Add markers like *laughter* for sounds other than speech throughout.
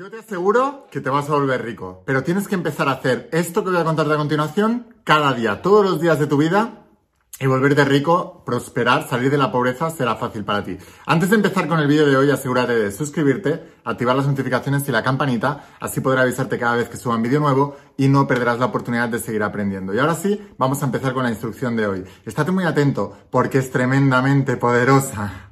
Yo te aseguro que te vas a volver rico, pero tienes que empezar a hacer esto que voy a contarte a continuación cada día, todos los días de tu vida y volverte rico, prosperar, salir de la pobreza será fácil para ti. Antes de empezar con el vídeo de hoy, asegúrate de suscribirte, activar las notificaciones y la campanita, así podré avisarte cada vez que suba un vídeo nuevo y no perderás la oportunidad de seguir aprendiendo. Y ahora sí, vamos a empezar con la instrucción de hoy. Estate muy atento porque es tremendamente poderosa.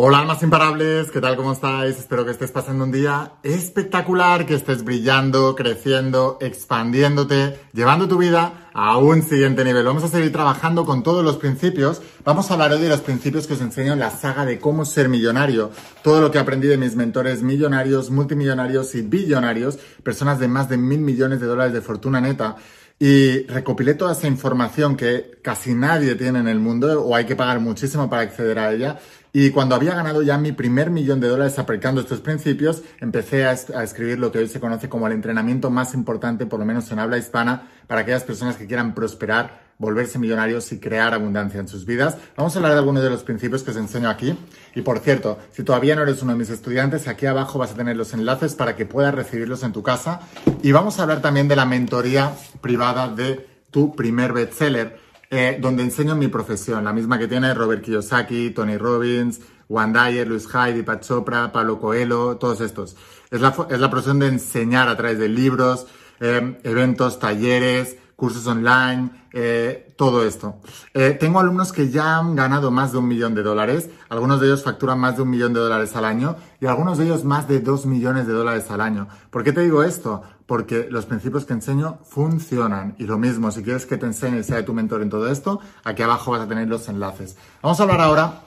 Hola almas imparables, ¿qué tal? ¿Cómo estáis? Espero que estés pasando un día espectacular, que estés brillando, creciendo, expandiéndote, llevando tu vida a un siguiente nivel. Vamos a seguir trabajando con todos los principios. Vamos a hablar hoy de los principios que os enseño en la saga de cómo ser millonario. Todo lo que aprendí de mis mentores millonarios, multimillonarios y billonarios, personas de más de mil millones de dólares de fortuna neta. Y recopilé toda esa información que casi nadie tiene en el mundo o hay que pagar muchísimo para acceder a ella. Y cuando había ganado ya mi primer millón de dólares aplicando estos principios, empecé a, escribir lo que hoy se conoce como el entrenamiento más importante, por lo menos en habla hispana, para aquellas personas que quieran prosperar, volverse millonarios y crear abundancia en sus vidas. Vamos a hablar de algunos de los principios que os enseño aquí. Y por cierto, si todavía no eres uno de mis estudiantes, aquí abajo vas a tener los enlaces para que puedas recibirlos en tu casa. Y vamos a hablar también de la mentoría privada de tu primer bestseller eh, donde enseño mi profesión, la misma que tiene Robert Kiyosaki, Tony Robbins, Juan Dyer, Luis Hyde, Pat Chopra, Pablo Coelho, todos estos. Es la, es la profesión de enseñar a través de libros, eh, eventos, talleres, cursos online, eh, todo esto. Eh, tengo alumnos que ya han ganado más de un millón de dólares, algunos de ellos facturan más de un millón de dólares al año y algunos de ellos más de dos millones de dólares al año. ¿Por qué te digo esto? Porque los principios que enseño funcionan. Y lo mismo, si quieres que te enseñe y sea tu mentor en todo esto, aquí abajo vas a tener los enlaces. Vamos a hablar ahora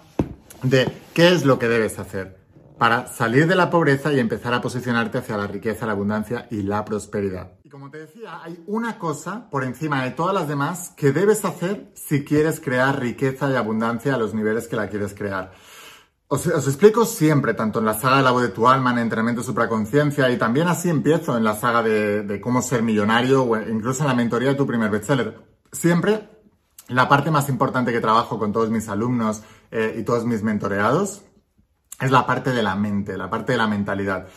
de qué es lo que debes hacer para salir de la pobreza y empezar a posicionarte hacia la riqueza, la abundancia y la prosperidad. Como te decía, hay una cosa por encima de todas las demás que debes hacer si quieres crear riqueza y abundancia a los niveles que la quieres crear. Os, explico siempre, tanto en la saga de la voz de tu alma, en entrenamiento supraconciencia, y también así empiezo en la saga de, cómo ser millonario, o incluso en la mentoría de tu primer bestseller. Siempre la parte más importante que trabajo con todos mis alumnos eh, y todos mis mentoreados es la parte de la mente, la parte de la mentalidad.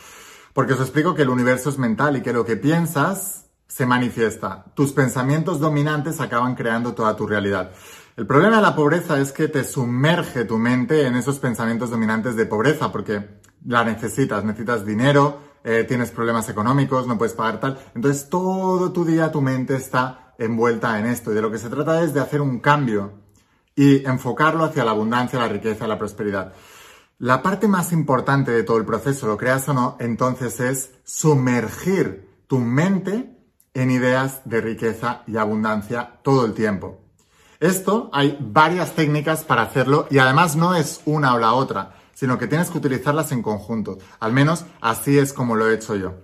Porque os explico que el universo es mental y que lo que piensas se manifiesta. Tus pensamientos dominantes acaban creando toda tu realidad. El problema de la pobreza es que te sumerge tu mente en esos pensamientos dominantes de pobreza, porque la necesitas, necesitas dinero, eh, tienes problemas económicos, no puedes pagar tal. Entonces todo tu día tu mente está envuelta en esto y de lo que se trata es de hacer un cambio y enfocarlo hacia la abundancia, la riqueza, la prosperidad. La parte más importante de todo el proceso, lo creas o no, entonces es sumergir tu mente en ideas de riqueza y abundancia todo el tiempo. Esto hay varias técnicas para hacerlo y además no es una o la otra, sino que tienes que utilizarlas en conjunto. Al menos así es como lo he hecho yo.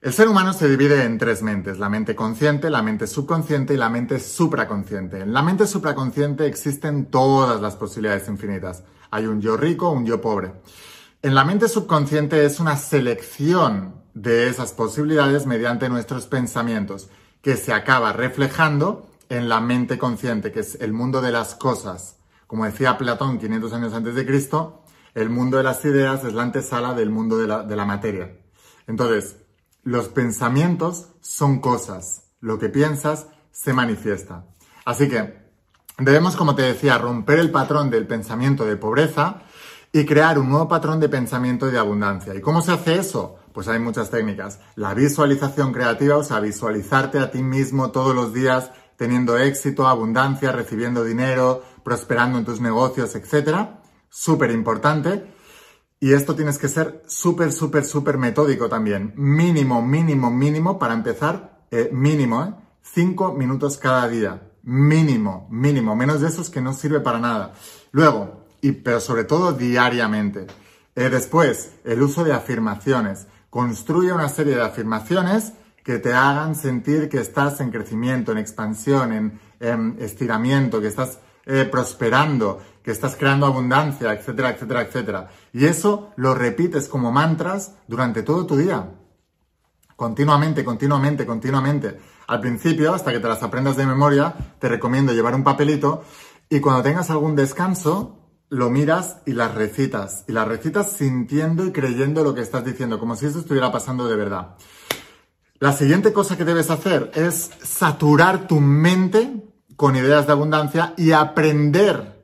El ser humano se divide en tres mentes, la mente consciente, la mente subconsciente y la mente supraconsciente. En la mente supraconsciente existen todas las posibilidades infinitas. Hay un yo rico, un yo pobre. En la mente subconsciente es una selección de esas posibilidades mediante nuestros pensamientos, que se acaba reflejando en la mente consciente, que es el mundo de las cosas. Como decía Platón 500 años antes de Cristo, el mundo de las ideas es la antesala del mundo de la, de la materia. Entonces, los pensamientos son cosas. Lo que piensas se manifiesta. Así que Debemos, como te decía, romper el patrón del pensamiento de pobreza y crear un nuevo patrón de pensamiento de abundancia. ¿Y cómo se hace eso? Pues hay muchas técnicas. La visualización creativa, o sea, visualizarte a ti mismo todos los días teniendo éxito, abundancia, recibiendo dinero, prosperando en tus negocios, etc. Súper importante. Y esto tienes que ser súper, súper, súper metódico también. Mínimo, mínimo, mínimo para empezar, eh, mínimo, ¿eh? Cinco minutos cada día mínimo, mínimo, menos de eso es que no sirve para nada. Luego, y, pero sobre todo diariamente. Eh, después, el uso de afirmaciones. Construye una serie de afirmaciones que te hagan sentir que estás en crecimiento, en expansión, en, estiramiento, que estás eh, prosperando, que estás creando abundancia, etcétera, etcétera, etcétera. Y eso lo repites como mantras durante todo tu día. Continuamente, continuamente, continuamente. Al principio, hasta que te las aprendas de memoria, te recomiendo llevar un papelito y cuando tengas algún descanso, lo miras y las recitas. Y las recitas sintiendo y creyendo lo que estás diciendo, como si eso estuviera pasando de verdad. La siguiente cosa que debes hacer es saturar tu mente con ideas de abundancia y aprender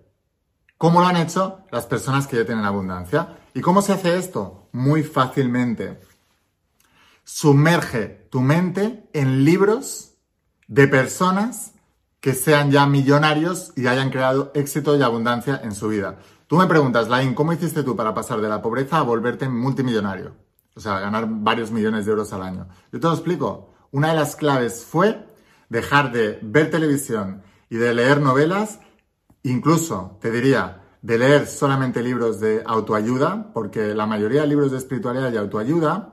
cómo lo han hecho las personas que ya tienen abundancia. ¿Y cómo se hace esto? Muy fácilmente. Sumerge tu mente en libros de personas que sean ya millonarios y hayan creado éxito y abundancia en su vida. Tú me preguntas, Lain, ¿cómo hiciste tú para pasar de la pobreza a volverte multimillonario? O sea, ganar varios millones de euros al año. Yo te lo explico. Una de las claves fue dejar de ver televisión y de leer novelas, incluso, te diría, de leer solamente libros de autoayuda, porque la mayoría de libros de espiritualidad y autoayuda,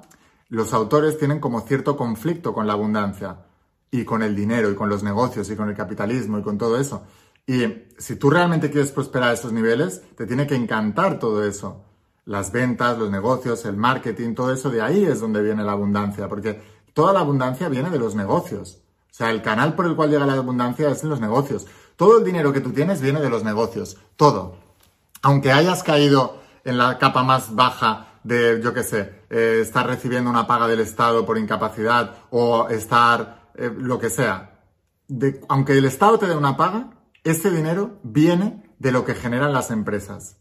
los autores tienen como cierto conflicto con la abundancia y con el dinero y con los negocios y con el capitalismo y con todo eso. Y si tú realmente quieres prosperar a esos niveles, te tiene que encantar todo eso las ventas, los negocios, el marketing, todo eso, de ahí es donde viene la abundancia, porque toda la abundancia viene de los negocios. O sea, el canal por el cual llega la abundancia es en los negocios. Todo el dinero que tú tienes viene de los negocios, todo. Aunque hayas caído en la capa más baja de, yo qué sé, eh, estar recibiendo una paga del Estado por incapacidad o estar eh, lo que sea. aunque el Estado te dé una paga, ese dinero viene de lo que generan las empresas.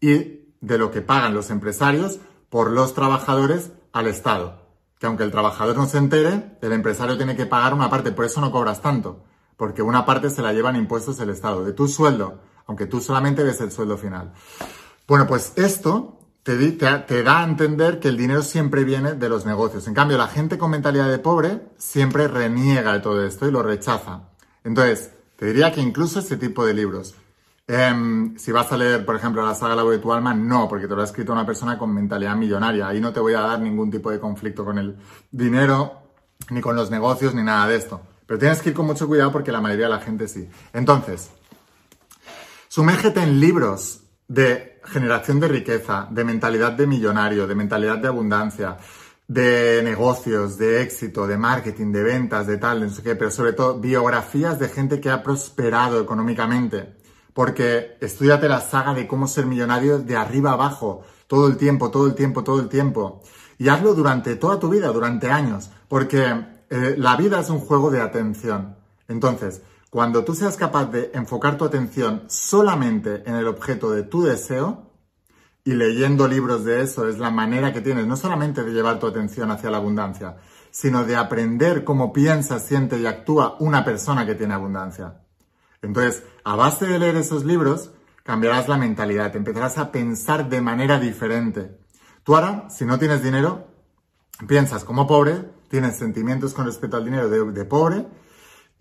Y de lo que pagan los empresarios por los trabajadores al Estado. Que aunque el trabajador no se entere, el empresario tiene que pagar una parte, por eso no cobras tanto, porque una parte se la llevan impuestos el Estado, de tu sueldo, aunque tú solamente ves el sueldo final. Bueno, pues esto te, da a entender que el dinero siempre viene de los negocios. En cambio, la gente con mentalidad de pobre siempre reniega de todo esto y lo rechaza. Entonces, te diría que incluso este tipo de libros, Em, si vas a leer, por ejemplo, la saga La voz de tu alma, no, porque te lo ha escrito una persona con mentalidad millonaria. Ahí no te voy a dar ningún tipo de conflicto con el dinero, ni con los negocios, ni nada de esto. Pero tienes que ir con mucho cuidado porque la mayoría de la gente sí. Entonces, sumérgete en libros de generación de riqueza, de mentalidad de millonario, de mentalidad de abundancia, de negocios, de éxito, de marketing, de ventas, de tal, de no sé qué, pero sobre todo biografías de gente que ha prosperado económicamente porque estudiate la saga de cómo ser millonario de arriba abajo, todo el tiempo, todo el tiempo, todo el tiempo. Y hazlo durante toda tu vida, durante años, porque eh, la vida es un juego de atención. Entonces, cuando tú seas capaz de enfocar tu atención solamente en el objeto de tu deseo, y leyendo libros de eso es la manera que tienes no solamente de llevar tu atención hacia la abundancia, sino de aprender cómo piensa, siente y actúa una persona que tiene abundancia. Entonces, a base de leer esos libros, cambiarás la mentalidad, empezarás a pensar de manera diferente. Tú ahora, si no tienes dinero, piensas como pobre, tienes sentimientos con respecto al dinero de, pobre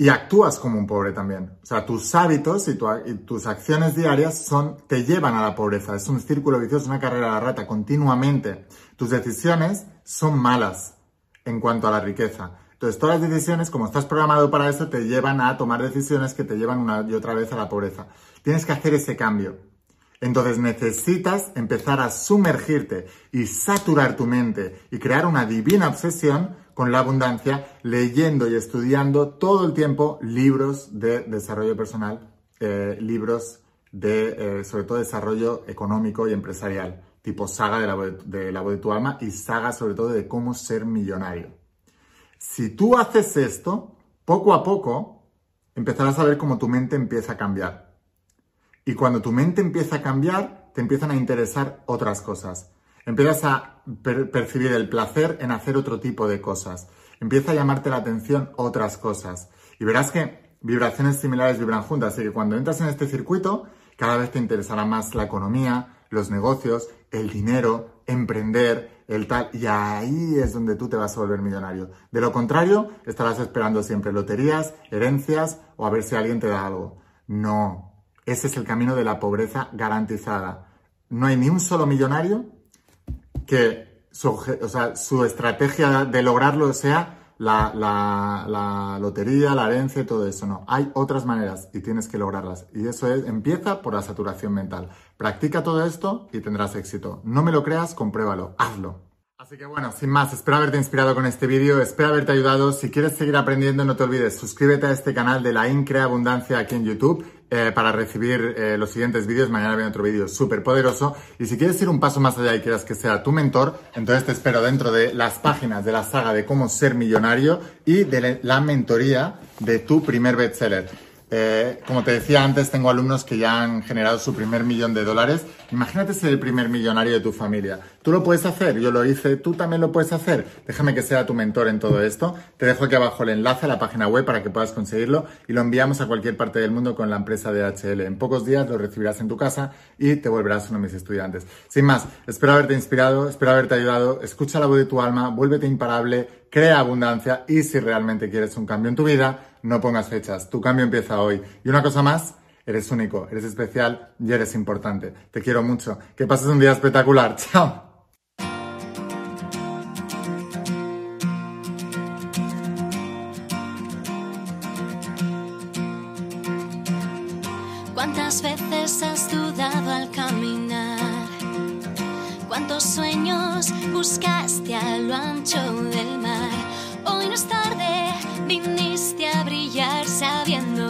y actúas como un pobre también. O sea, tus hábitos y, y, tus acciones diarias son, te llevan a la pobreza. Es un círculo vicioso, una carrera a la rata continuamente. Tus decisiones son malas en cuanto a la riqueza. Entonces, todas las decisiones, como estás programado para eso, te llevan a tomar decisiones que te llevan una y otra vez a la pobreza. Tienes que hacer ese cambio. Entonces necesitas empezar a sumergirte y saturar tu mente y crear una divina obsesión con la abundancia, leyendo y estudiando todo el tiempo libros de desarrollo personal, eh, libros de, eh, sobre todo, desarrollo económico y empresarial, tipo saga de la, de la voz de tu alma y saga sobre todo de cómo ser millonario. Si tú haces esto, poco a poco empezarás a ver cómo tu mente empieza a cambiar. Y cuando tu mente empieza a cambiar, te empiezan a interesar otras cosas. Empiezas a percibir el placer en hacer otro tipo de cosas. Empieza a llamarte la atención otras cosas. Y verás que vibraciones similares vibran juntas. Así que cuando entras en este circuito, cada vez te interesará más la economía, los negocios, el dinero, emprender, el tal, y ahí es donde tú te vas a volver millonario. De lo contrario, estarás esperando siempre loterías, herencias o a ver si alguien te da algo. No, ese es el camino de la pobreza garantizada. No hay ni un solo millonario que su, estrategia de lograrlo sea la, lotería, la herencia, todo eso. No, hay otras maneras y tienes que lograrlas. Y eso es, empieza por la saturación mental. Practica todo esto y tendrás éxito. No me lo creas, compruébalo, hazlo. Así que bueno, sin más, espero haberte inspirado con este vídeo, espero haberte ayudado. Si quieres seguir aprendiendo, no te olvides, suscríbete a este canal de la Increa Abundancia aquí en YouTube eh, para recibir eh, los siguientes vídeos. Mañana viene otro vídeo súper poderoso. Y si quieres ir un paso más allá y quieras que sea tu mentor, entonces te espero dentro de las páginas de la saga de cómo ser millonario y de la mentoría de tu primer bestseller. Eh, como te decía antes, tengo alumnos que ya han generado su primer millón de dólares. Imagínate ser el primer millonario de tu familia. Tú lo puedes hacer, yo lo hice, tú también lo puedes hacer. Déjame que sea tu mentor en todo esto. Te dejo aquí abajo el enlace a la página web para que puedas conseguirlo y lo enviamos a cualquier parte del mundo con la empresa DHL. En pocos días lo recibirás en tu casa y te volverás uno de mis estudiantes. Sin más, espero haberte inspirado, espero haberte ayudado. Escucha la voz de tu alma, vuélvete imparable, crea abundancia y si realmente quieres un cambio en tu vida, no pongas fechas. Tu cambio empieza hoy. Y una cosa más, eres único, eres especial y eres importante. Te quiero mucho. Que pases un día espectacular. *laughs* Chao. ¿Cuántas veces has dudado al caminar? ¿Cuántos sueños buscaste a lo ancho del mar? Hoy no es tarde, viniste a sabiendo